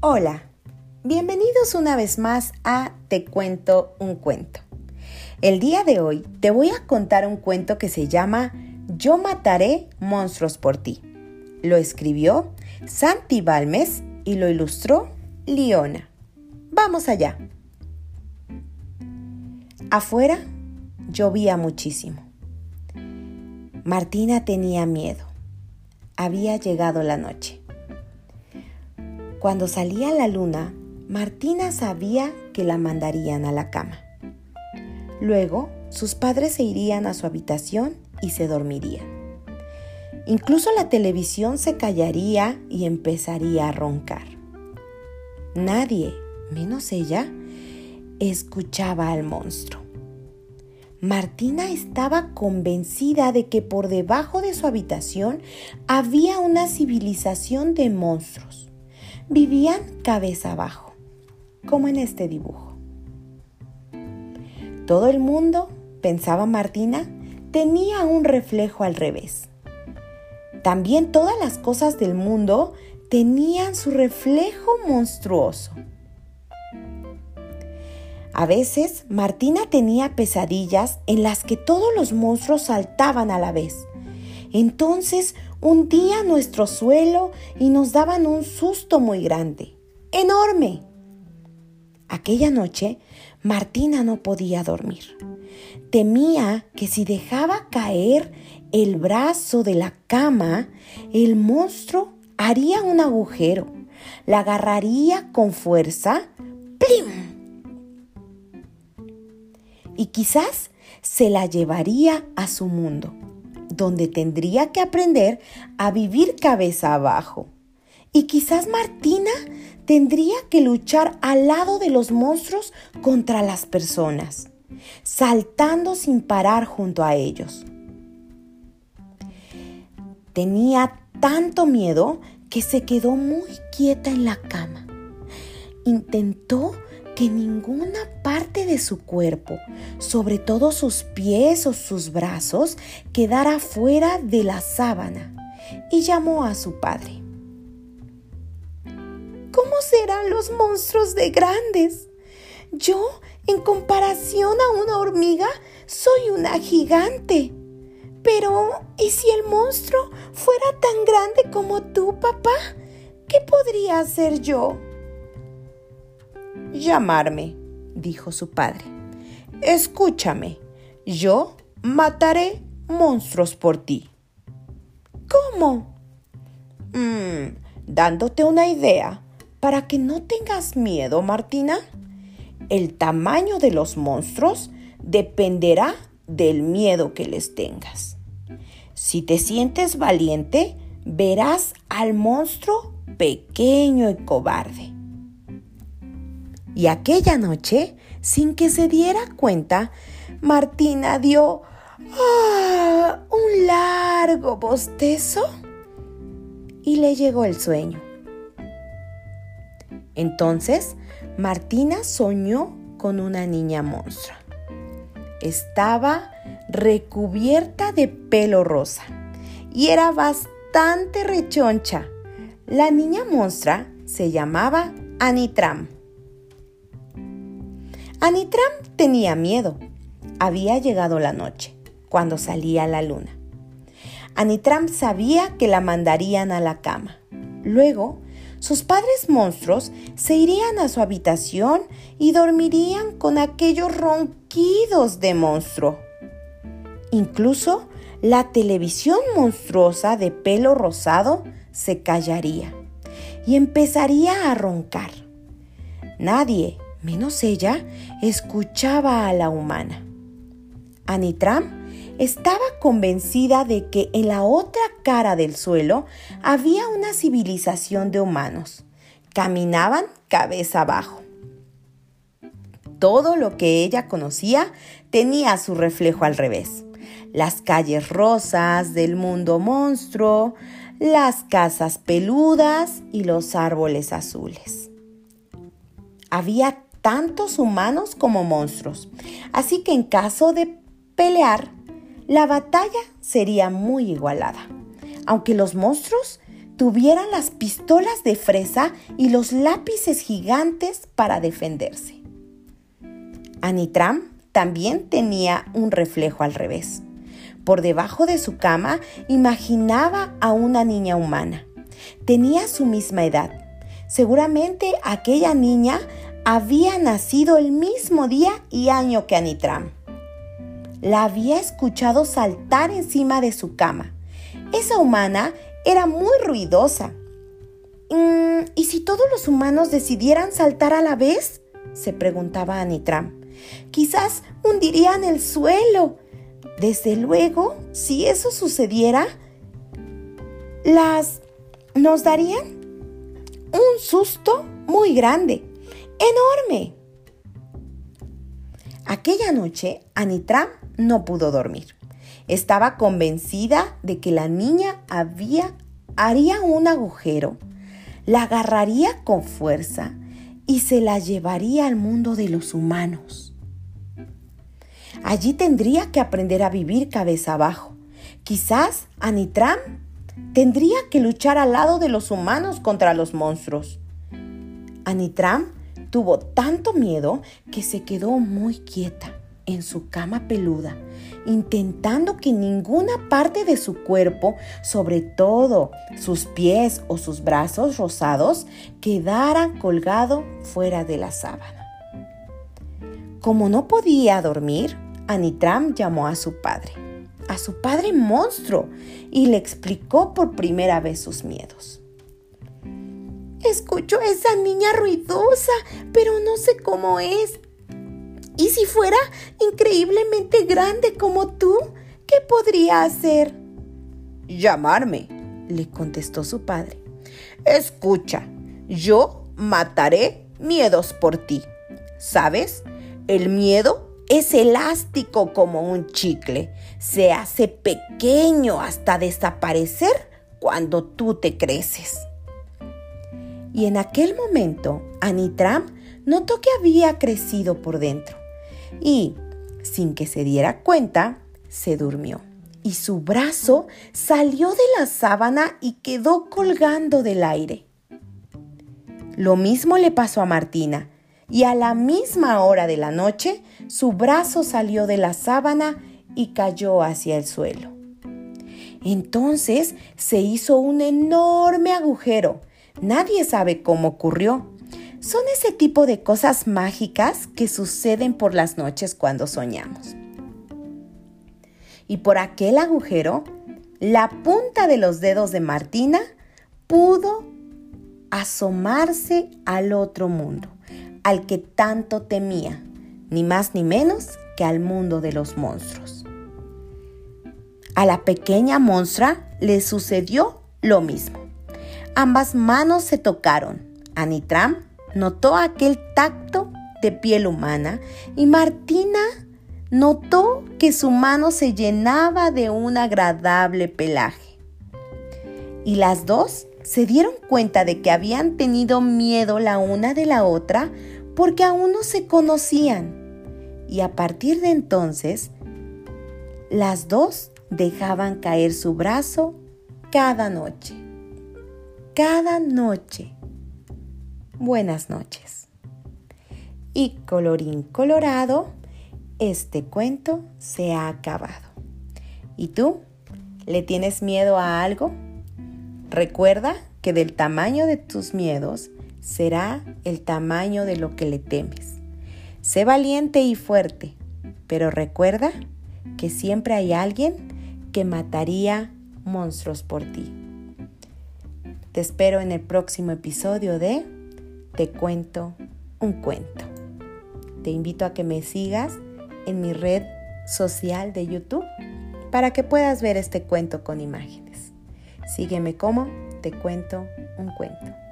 Hola, bienvenidos una vez más a Te cuento un cuento. El día de hoy te voy a contar un cuento que se llama Yo mataré monstruos por ti. Lo escribió Santi Balmes y lo ilustró Liona. Vamos allá. Afuera llovía muchísimo. Martina tenía miedo. Había llegado la noche. Cuando salía la luna, Martina sabía que la mandarían a la cama. Luego, sus padres se irían a su habitación y se dormirían. Incluso la televisión se callaría y empezaría a roncar. Nadie, menos ella, escuchaba al monstruo. Martina estaba convencida de que por debajo de su habitación había una civilización de monstruos vivían cabeza abajo, como en este dibujo. Todo el mundo, pensaba Martina, tenía un reflejo al revés. También todas las cosas del mundo tenían su reflejo monstruoso. A veces Martina tenía pesadillas en las que todos los monstruos saltaban a la vez. Entonces día nuestro suelo y nos daban un susto muy grande, enorme. Aquella noche, Martina no podía dormir. Temía que si dejaba caer el brazo de la cama, el monstruo haría un agujero, la agarraría con fuerza, ¡plim! Y quizás se la llevaría a su mundo donde tendría que aprender a vivir cabeza abajo. Y quizás Martina tendría que luchar al lado de los monstruos contra las personas, saltando sin parar junto a ellos. Tenía tanto miedo que se quedó muy quieta en la cama. Intentó que ninguna parte de su cuerpo, sobre todo sus pies o sus brazos, quedara fuera de la sábana y llamó a su padre. ¿Cómo serán los monstruos de grandes? Yo, en comparación a una hormiga, soy una gigante. Pero, ¿y si el monstruo fuera tan grande como tú, papá? ¿Qué podría hacer yo? Llamarme, dijo su padre. Escúchame, yo mataré monstruos por ti. ¿Cómo? Mm, dándote una idea para que no tengas miedo, Martina. El tamaño de los monstruos dependerá del miedo que les tengas. Si te sientes valiente, verás al monstruo pequeño y cobarde. Y aquella noche, sin que se diera cuenta, Martina dio ah, un largo bostezo y le llegó el sueño. Entonces, Martina soñó con una niña monstrua. Estaba recubierta de pelo rosa y era bastante rechoncha. La niña monstrua se llamaba Anitram. Anitram tenía miedo. Había llegado la noche, cuando salía la luna. Anitram sabía que la mandarían a la cama. Luego, sus padres monstruos se irían a su habitación y dormirían con aquellos ronquidos de monstruo. Incluso la televisión monstruosa de pelo rosado se callaría y empezaría a roncar. Nadie, menos ella, escuchaba a la humana. Anitram estaba convencida de que en la otra cara del suelo había una civilización de humanos. Caminaban cabeza abajo. Todo lo que ella conocía tenía su reflejo al revés. Las calles rosas del mundo monstruo, las casas peludas y los árboles azules. Había tantos humanos como monstruos. Así que en caso de pelear, la batalla sería muy igualada. Aunque los monstruos tuvieran las pistolas de fresa y los lápices gigantes para defenderse. Anitram también tenía un reflejo al revés. Por debajo de su cama imaginaba a una niña humana. Tenía su misma edad. Seguramente aquella niña había nacido el mismo día y año que Anitram. La había escuchado saltar encima de su cama. Esa humana era muy ruidosa. Mm, ¿Y si todos los humanos decidieran saltar a la vez? se preguntaba Anitram. Quizás hundirían el suelo. Desde luego, si eso sucediera, las nos darían un susto muy grande, enorme. Aquella noche, Anitram no pudo dormir. Estaba convencida de que la niña había, haría un agujero, la agarraría con fuerza y se la llevaría al mundo de los humanos. Allí tendría que aprender a vivir cabeza abajo. Quizás Anitram tendría que luchar al lado de los humanos contra los monstruos. Anitram tuvo tanto miedo que se quedó muy quieta en su cama peluda, intentando que ninguna parte de su cuerpo, sobre todo sus pies o sus brazos rosados, quedara colgado fuera de la sábana. Como no podía dormir, Anitram llamó a su padre, a su padre monstruo, y le explicó por primera vez sus miedos. Escucho a esa niña ruidosa, pero no sé cómo es. ¿Y si fuera increíblemente grande como tú? ¿Qué podría hacer? Llamarme, le contestó su padre. Escucha, yo mataré miedos por ti. ¿Sabes? El miedo es elástico como un chicle. Se hace pequeño hasta desaparecer cuando tú te creces. Y en aquel momento, Anitram notó que había crecido por dentro y, sin que se diera cuenta, se durmió. Y su brazo salió de la sábana y quedó colgando del aire. Lo mismo le pasó a Martina, y a la misma hora de la noche su brazo salió de la sábana y cayó hacia el suelo. Entonces se hizo un enorme agujero. Nadie sabe cómo ocurrió, son ese tipo de cosas mágicas que suceden por las noches cuando soñamos. Y por aquel agujero, la punta de los dedos de Martina pudo asomarse al otro mundo, al que tanto temía, ni más ni menos que al mundo de los monstruos. A la pequeña monstrua le sucedió lo mismo. Ambas manos se tocaron. Anitram notó aquel tacto de piel humana y Martina notó que su mano se llenaba de un agradable pelaje. Y las dos se dieron cuenta de que habían tenido miedo la una de la otra porque aún no se conocían. Y a partir de entonces, las dos dejaban caer su brazo cada noche. Cada noche buenas noches. Y colorín colorado, este cuento se ha acabado. ¿Y tú? ¿Le tienes miedo a algo? Recuerda que del tamaño de tus miedos será el tamaño de lo que le temes. Sé valiente y fuerte, pero recuerda que siempre hay alguien que mataría monstruos por ti. Te espero en el próximo episodio de te cuento un cuento. Te invito a que me sigas en mi red social de YouTube para que puedas ver este cuento con imágenes. Sígueme como te cuento un cuento.